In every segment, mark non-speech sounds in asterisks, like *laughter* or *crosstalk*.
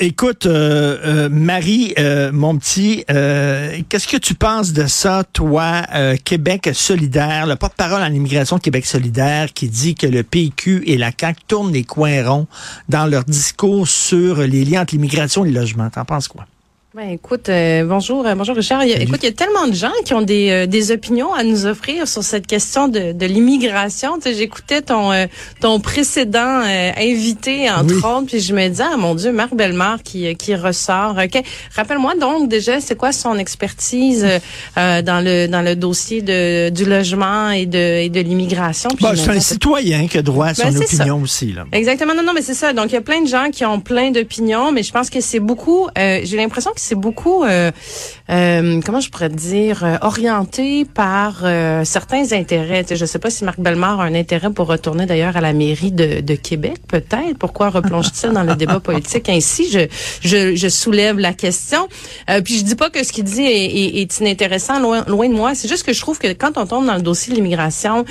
Euh, écoute, euh, euh, Marie, mon petit, qu'est-ce que tu penses de ça, toi, Québec solidaire, le porte-parole en immigration Québec solidaire, qui dit que le PQ et la CAQ tournent les coins ronds dans leur discours sur les liens entre l'immigration et le logement. T'en penses quoi? Ben, écoute, euh, bonjour, euh, bonjour Richard. écoute, il y a tellement de gens qui ont des, euh, des opinions à nous offrir sur cette question de, de l'immigration. Tu sais, j'écoutais ton ton précédent invité entre autres, puis je me disais, ah mon Dieu, Marc Bellemare qui qui ressort. Ok, rappelle-moi donc déjà, c'est quoi son expertise dans le dans le dossier de du logement et de et de l'immigration? Bah, c'est un citoyen qui a droit à son ben, opinion aussi là. Exactement, non non, mais c'est ça. Donc il y a plein de gens qui ont plein d'opinions, mais je pense que c'est beaucoup. J'ai l'impression que c'est beaucoup, euh, euh, comment je pourrais dire, euh, orienté par certains intérêts. je ne sais pas si Marc Bellemare a un intérêt pour retourner d'ailleurs à la mairie de, Québec, peut-être. Pourquoi replonge-t-il dans le débat politique? Ainsi? Je, je, je soulève la question. puis je dis pas que ce qu'il dit est, est, inintéressant, loin, loin de moi. C'est juste que je trouve que quand on tombe dans le dossier de l'immigration,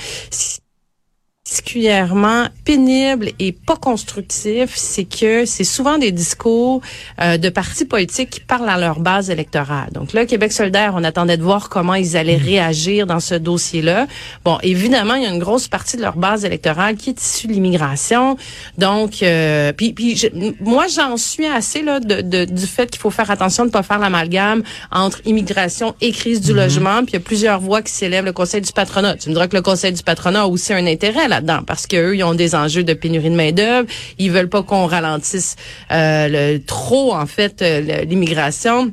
particulièrement pénible et pas constructif, c'est que c'est souvent des discours euh, de partis politiques qui parlent à leur base électorale. Donc là, Québec solidaire, on attendait de voir comment ils allaient mmh. réagir dans ce dossier-là. Bon, évidemment, il y a une grosse partie de leur base électorale qui est issue de l'immigration. Donc, euh, puis, puis moi, j'en suis assez là de, de du fait qu'il faut faire attention de ne pas faire l'amalgame entre immigration et crise du mmh. logement. Puis il y a plusieurs voix qui s'élèvent. Le Conseil du patronat. Tu me diras que le Conseil du patronat a aussi un intérêt là parce qu'eux, ils ont des enjeux de pénurie de main-d'œuvre. Ils veulent pas qu'on ralentisse euh, trop, en fait, euh, l'immigration.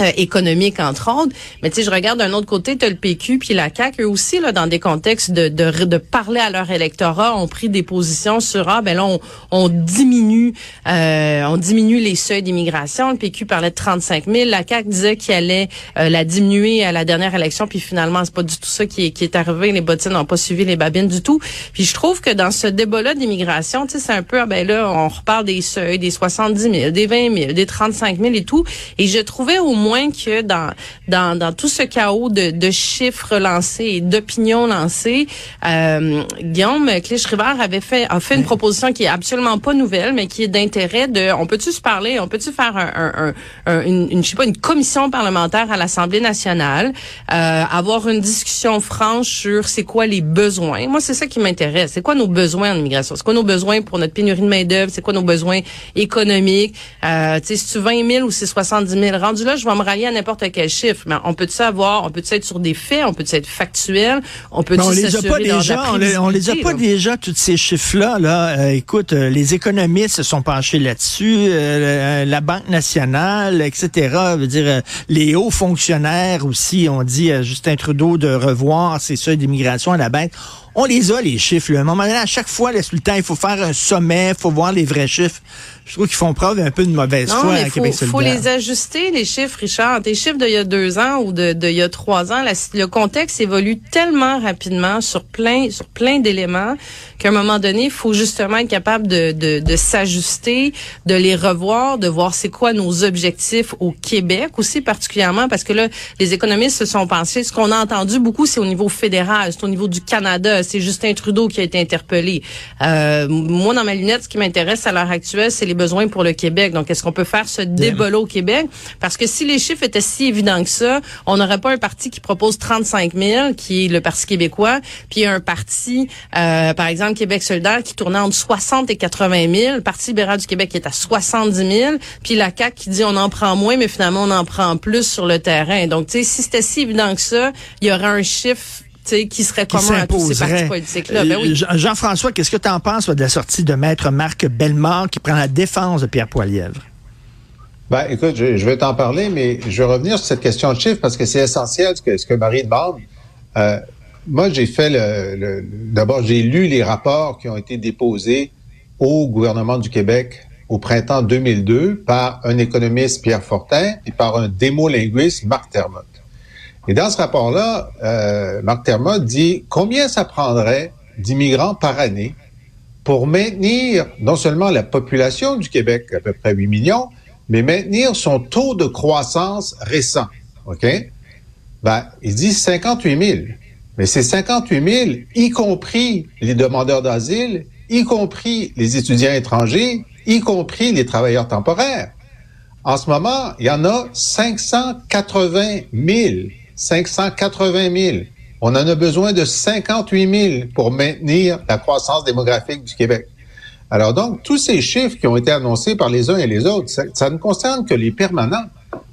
Euh, économique entre autres. Mais tu sais, je regarde d'un autre côté, tu as le PQ puis la CAQ, eux aussi là dans des contextes de, de, de parler à leur électorat, ont pris des positions sur ah ben là on, on diminue euh, on diminue les seuils d'immigration. Le PQ parlait de 35 000, la CAQ disait qu'il allait euh, la diminuer à la dernière élection, puis finalement c'est pas du tout ça qui est, qui est arrivé. Les bottines n'ont pas suivi les babines du tout. Puis je trouve que dans ce débat-là d'immigration, tu sais, c'est un peu ah ben là on reparle des seuils, des 70 000, des 20 000, des 35 000 et tout. Et je trouvais au moins moins que dans, dans, dans tout ce chaos de, de chiffres lancés et d'opinions lancées, euh, Guillaume Clich-Rivard avait fait, a fait une proposition qui est absolument pas nouvelle, mais qui est d'intérêt de, on peut-tu se parler, on peut-tu faire un, un, une, une, je sais pas, une commission parlementaire à l'Assemblée nationale, euh, avoir une discussion franche sur c'est quoi les besoins? Moi, c'est ça qui m'intéresse. C'est quoi nos besoins en immigration? C'est quoi nos besoins pour notre pénurie de main d'œuvre? C'est quoi nos besoins économiques? Euh, tu sais, si tu 20 000 ou c'est 70 000? Rendu là, je vais me rallier à n'importe quel chiffre. Mais on peut savoir, on peut être sur des faits, on peut être factuel, on peut on les a pas déjà, on les, les a pas déjà tous ces chiffres-là. Là, euh, écoute, euh, les économistes se sont penchés là-dessus, euh, la Banque nationale, etc. Veut dire, les hauts fonctionnaires aussi ont dit à Justin Trudeau de revoir ses seuils d'immigration à la baisse. On les a, les chiffres. À un moment donné, à chaque fois, le temps, il faut faire un sommet, il faut voir les vrais chiffres. Je trouve qu'ils font preuve d'un peu de mauvaise foi à Québec Il faut les ajuster, les chiffres, Richard. Tes chiffres d'il y a deux ans ou de, de il y a trois ans, le contexte évolue tellement rapidement sur plein, sur plein d'éléments qu'à un moment donné, il faut justement être capable de, de, de s'ajuster, de les revoir, de voir c'est quoi nos objectifs au Québec aussi particulièrement parce que là, les économistes se sont pensés, ce qu'on a entendu beaucoup, c'est au niveau fédéral, c'est au niveau du Canada, c'est Justin Trudeau qui a été interpellé. Euh, moi, dans ma lunette, ce qui m'intéresse à l'heure actuelle, c'est les besoins pour le Québec. Donc, est-ce qu'on peut faire ce débat au Québec? Parce que si les chiffres étaient si évidents que ça, on n'aurait pas un parti qui propose 35 000, qui est le Parti québécois, puis un parti, euh, par exemple, Québec solidaire, qui tournait entre 60 et 80 000, le Parti libéral du Québec qui est à 70 000, puis la CAQ qui dit on en prend moins, mais finalement, on en prend plus sur le terrain. Donc, tu sais, si c'était si évident que ça, il y aurait un chiffre qui serait commun à tous ces partis politiques-là. Ben oui. Euh, Jean-François, qu'est-ce que tu en penses de la sortie de Maître Marc Bellemare qui prend la défense de Pierre Poilievre? Ben, écoute, je, vais t'en parler, mais je vais revenir sur cette question de chiffres parce que c'est essentiel ce que, ce que Marie demande. Euh, moi, j'ai fait le, d'abord, j'ai lu les rapports qui ont été déposés au gouvernement du Québec au printemps 2002 par un économiste Pierre Fortin et par un démolinguiste Marc Termotte. Et dans ce rapport-là, euh, Marc Terma dit combien ça prendrait d'immigrants par année pour maintenir non seulement la population du Québec, à peu près 8 millions, mais maintenir son taux de croissance récent. OK? Ben, il dit 58 000. Mais c'est 58 000, y compris les demandeurs d'asile, y compris les étudiants étrangers, y compris les travailleurs temporaires. En ce moment, il y en a 580 000. 580 000. On en a besoin de 58 000 pour maintenir la croissance démographique du Québec. Alors donc, tous ces chiffres qui ont été annoncés par les uns et les autres, ça, ne concerne que les permanents.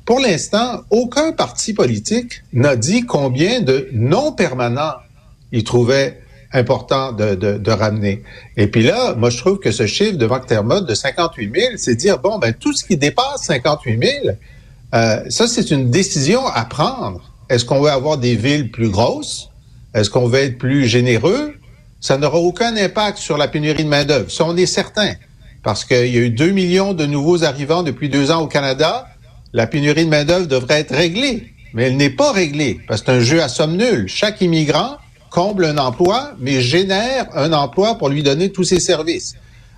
Pour l'instant, aucun parti politique n'a dit combien de non-permanents il trouvait important de, ramener. Et puis là, moi, je trouve que ce chiffre de McDermott de 58 000, c'est dire, bon, ben tout ce qui dépasse 58 000, euh, ça, c'est une décision à prendre. Est-ce qu'on veut avoir des villes plus grosses? Est-ce qu'on veut être plus généreux? Ça n'aura aucun impact sur la pénurie de main-d'œuvre. Ça, on est certain. Parce qu'il y a eu 2 millions de nouveaux arrivants depuis deux ans au Canada. La pénurie de main-d'œuvre devrait être réglée. Mais elle n'est pas réglée parce que c'est un jeu à somme nulle. Chaque immigrant comble un emploi, mais génère un emploi pour lui donner tous ses services.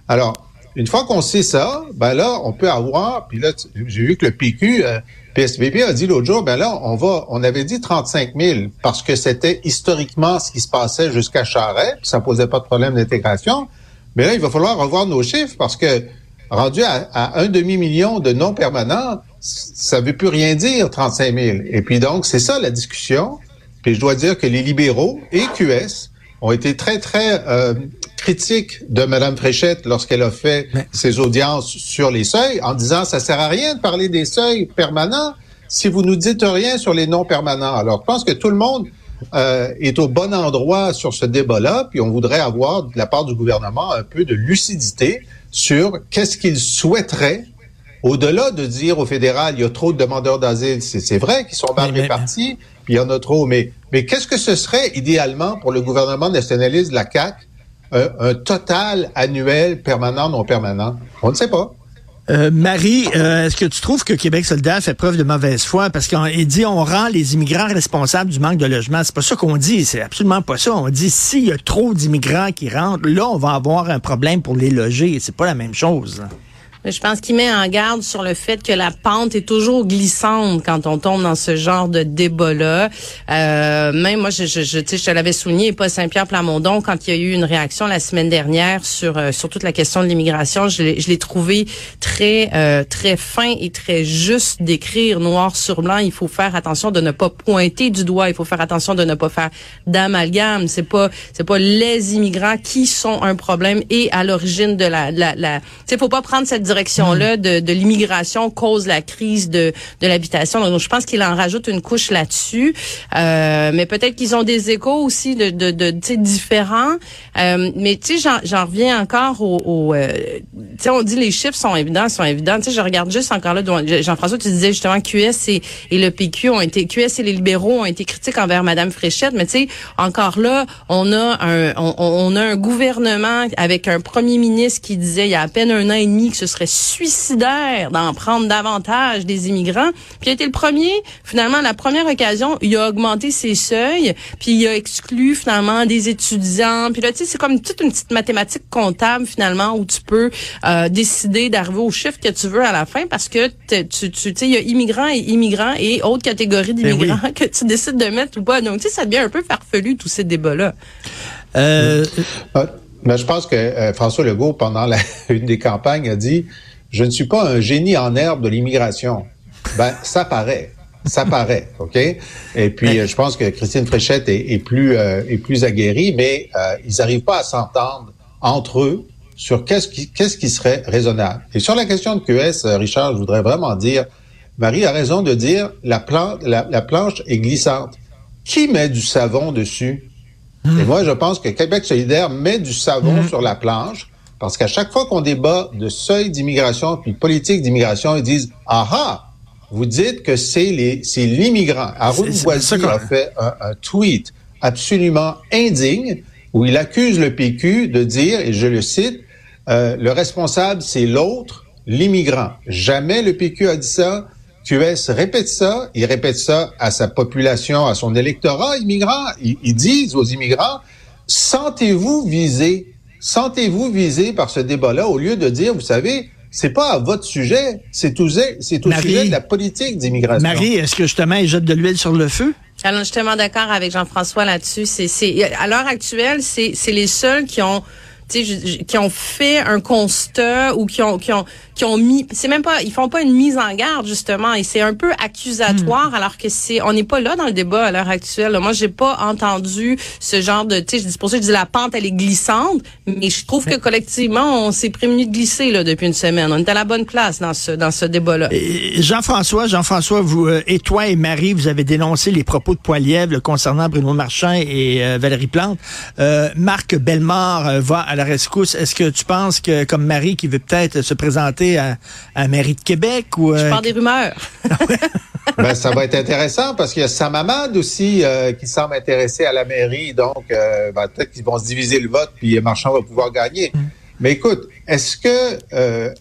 Alors, une fois qu'on sait ça, ben là, on peut avoir, puis là, j'ai vu que le PQ, euh, PSVP a dit l'autre jour, ben là, on va, on avait dit 35 000 parce que c'était historiquement ce qui se passait jusqu'à Charret, puis ça posait pas de problème d'intégration. Mais là, il va falloir revoir nos chiffres parce que rendu à, un demi-million de non-permanents, ça veut plus rien dire, 35 000. Et puis donc, c'est ça la discussion. Puis je dois dire que les libéraux et QS ont été très, très euh, critiques de Mme Fréchette lorsqu'elle a fait ses audiences sur les seuils en disant ça sert à rien de parler des seuils permanents si vous nous dites rien sur les non permanents. Alors, je pense que tout le monde euh, est au bon endroit sur ce débat-là, puis on voudrait avoir de la part du gouvernement un peu de lucidité sur qu'est-ce qu'il souhaiterait au-delà de dire au fédéral, il y a trop de demandeurs d'asile, c'est vrai qu'ils sont mal répartis, puis il y en a trop, mais, mais qu'est-ce que ce serait idéalement pour le gouvernement nationaliste de la CAQ, un, total annuel permanent, non permanent? On ne sait pas. Euh, Marie, euh, est-ce que tu trouves que Québec solidaire fait preuve de mauvaise foi? Parce qu'il dit on rend les immigrants responsables du manque de logement. C'est pas ça qu'on dit, c'est absolument pas ça. On dit s'il y a trop d'immigrants qui rentrent, là on va avoir un problème pour les loger. C'est pas la même chose. Je pense qu'il met en garde sur le fait que la pente est toujours glissante quand on tombe dans ce genre de débat-là. Euh, même moi, je, je, je, je te l'avais souligné, pas Saint-Pierre Plamondon, quand il y a eu une réaction la semaine dernière sur euh, sur toute la question de l'immigration, je l'ai trouvé très euh, très fin et très juste d'écrire noir sur blanc. Il faut faire attention de ne pas pointer du doigt. Il faut faire attention de ne pas faire d'amalgame. C'est pas c'est pas les immigrants qui sont un problème et à l'origine de la la, la faut pas prendre cette direction-là hmm. de, de l'immigration cause la crise de, de l'habitation. Donc, je pense qu'il en rajoute une couche là-dessus. Euh, mais peut-être qu'ils ont des échos aussi de, de, de différents. Euh, mais tu sais, j'en reviens encore au... au euh, tu sais, on dit les chiffres sont évidents, sont évidents. Tu sais, je regarde juste encore là, Jean-François, tu disais justement QS et, et le PQ ont été... QS et les libéraux ont été critiques envers Madame Fréchette. Mais tu sais, encore là, on a un on, on a un gouvernement avec un premier ministre qui disait il y a à peine un an et demi que ce serait suicidaire d'en prendre davantage des immigrants. Puis il a été le premier, finalement, la première occasion, il a augmenté ses seuils, puis il a exclu finalement des étudiants. Puis là, tu sais, c'est comme toute une petite mathématique comptable finalement où tu peux euh, décider d'arriver au chiffre que tu veux à la fin parce que tu tu sais, il y a immigrants et immigrants et autres catégories ben d'immigrants *laughs* que tu décides de mettre ou pas. Donc, tu sais, ça devient un peu farfelu tous ces débats-là. Euh, euh mais je pense que euh, François Legault, pendant la, *laughs* une des campagnes, a dit Je ne suis pas un génie en herbe de l'immigration. Ben, ça paraît. Ça paraît, *laughs* OK? Et puis, je pense que Christine Fréchette est, est plus, euh, est plus aguerrie, mais euh, ils n'arrivent pas à s'entendre entre eux sur qu'est-ce qui, qu'est-ce qui serait raisonnable. Et sur la question de QS, Richard, je voudrais vraiment dire, Marie a raison de dire la, la, la planche est glissante. Qui met du savon dessus? Et moi, je pense que Québec solidaire met du savon mm. sur la planche parce qu'à chaque fois qu'on débat de seuil d'immigration puis politique d'immigration, ils disent ah ah, vous dites que c'est les c'est l'immigrant. Arun Boisy a fait un, tweet absolument indigne où il accuse le PQ de dire et je le cite euh, le responsable c'est l'autre, l'immigrant. Jamais le PQ a dit ça. QS répète ça, il répète ça à sa population, à son électorat immigrant. Ils, disent aux immigrants, sentez-vous visés, sentez-vous visés par ce débat-là, au lieu de dire, vous savez, c'est pas à votre sujet, c'est au, c'est au sujet de la politique d'immigration. Marie, est-ce que justement, ils jettent de l'huile sur le feu? Alors, je suis tellement d'accord avec Jean-François là-dessus. C'est, c'est, à l'heure actuelle, c'est, c'est les seuls qui ont qui ont fait un constat ou qui ont qui ont qui ont mis c'est même pas ils font pas une mise en garde justement et c'est un peu accusatoire hmm. alors que c'est on n'est pas là dans le débat à l'heure actuelle. Moi j'ai pas entendu ce genre de tu sais je dis pour ça je dis la pente elle est glissante mais je trouve que collectivement on s'est prévenu de glisser là depuis une semaine. On est à la bonne place dans ce dans ce débat là. Jean-François Jean-François vous euh, et toi et Marie vous avez dénoncé les propos de Poilièvre concernant Bruno Marchand et euh, Valérie Plante. Euh, Marc Bellemare va à la rescousse. Est-ce que tu penses que, comme Marie qui veut peut-être se présenter à, à mairie de Québec ou... Je euh, parle des rumeurs. *laughs* ben, ça va être intéressant parce qu'il y a Samamad aussi euh, qui semble intéressé à la mairie. Donc, euh, ben, peut-être qu'ils vont se diviser le vote puis Marchand va pouvoir gagner. Mm. Mais écoute, est-ce que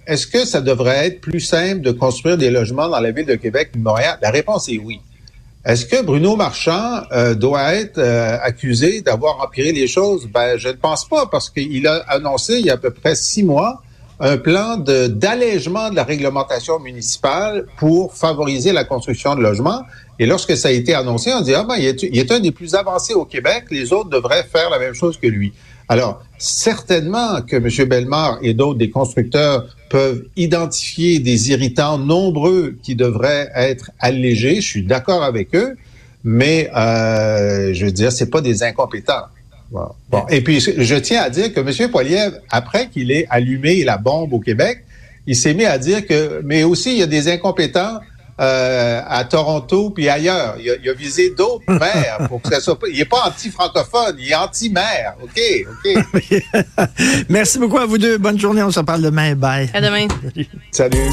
est-ce que ça devrait être plus simple de construire des logements dans la ville de Québec ou de Montréal? La réponse est oui. Est-ce que Bruno Marchand euh, doit être euh, accusé d'avoir empiré les choses? Ben, je ne pense pas, parce qu'il a annoncé il y a à peu près six mois un plan d'allègement de, la réglementation municipale pour favoriser la construction de logements. Et lorsque ça a été annoncé, on dit, ah ben, il est, il est un des plus avancés au Québec, les autres devraient faire la même chose que lui. Alors, certainement que M. Bellemare et d'autres des constructeurs peuvent identifier des irritants nombreux qui devraient être allégés. Je suis d'accord avec eux, mais euh, je veux dire, c'est pas des incompétents. Bon. Et puis, je tiens à dire que M. Poiliev, après qu'il ait allumé la bombe au Québec, il s'est mis à dire que, mais aussi, il y a des incompétents euh, à Toronto puis ailleurs. Il a, il a visé d'autres *laughs* maires pour que ça soit pas. Il est pas anti-francophone, il est anti-maire. OK, OK. *laughs* Merci beaucoup à vous deux. Bonne journée. On se parle demain. Bye. À demain. *laughs* Salut.